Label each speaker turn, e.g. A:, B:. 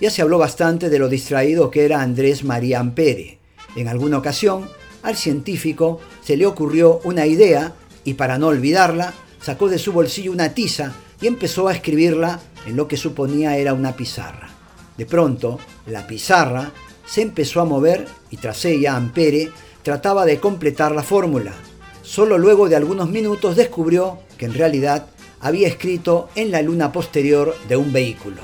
A: Ya se habló bastante de lo distraído que era Andrés María Ampere. En alguna ocasión, al científico se le ocurrió una idea y para no olvidarla, sacó de su bolsillo una tiza y empezó a escribirla en lo que suponía era una pizarra. De pronto, la pizarra se empezó a mover y tras ella Ampere trataba de completar la fórmula. Solo luego de algunos minutos descubrió que en realidad había escrito en la luna posterior de un vehículo.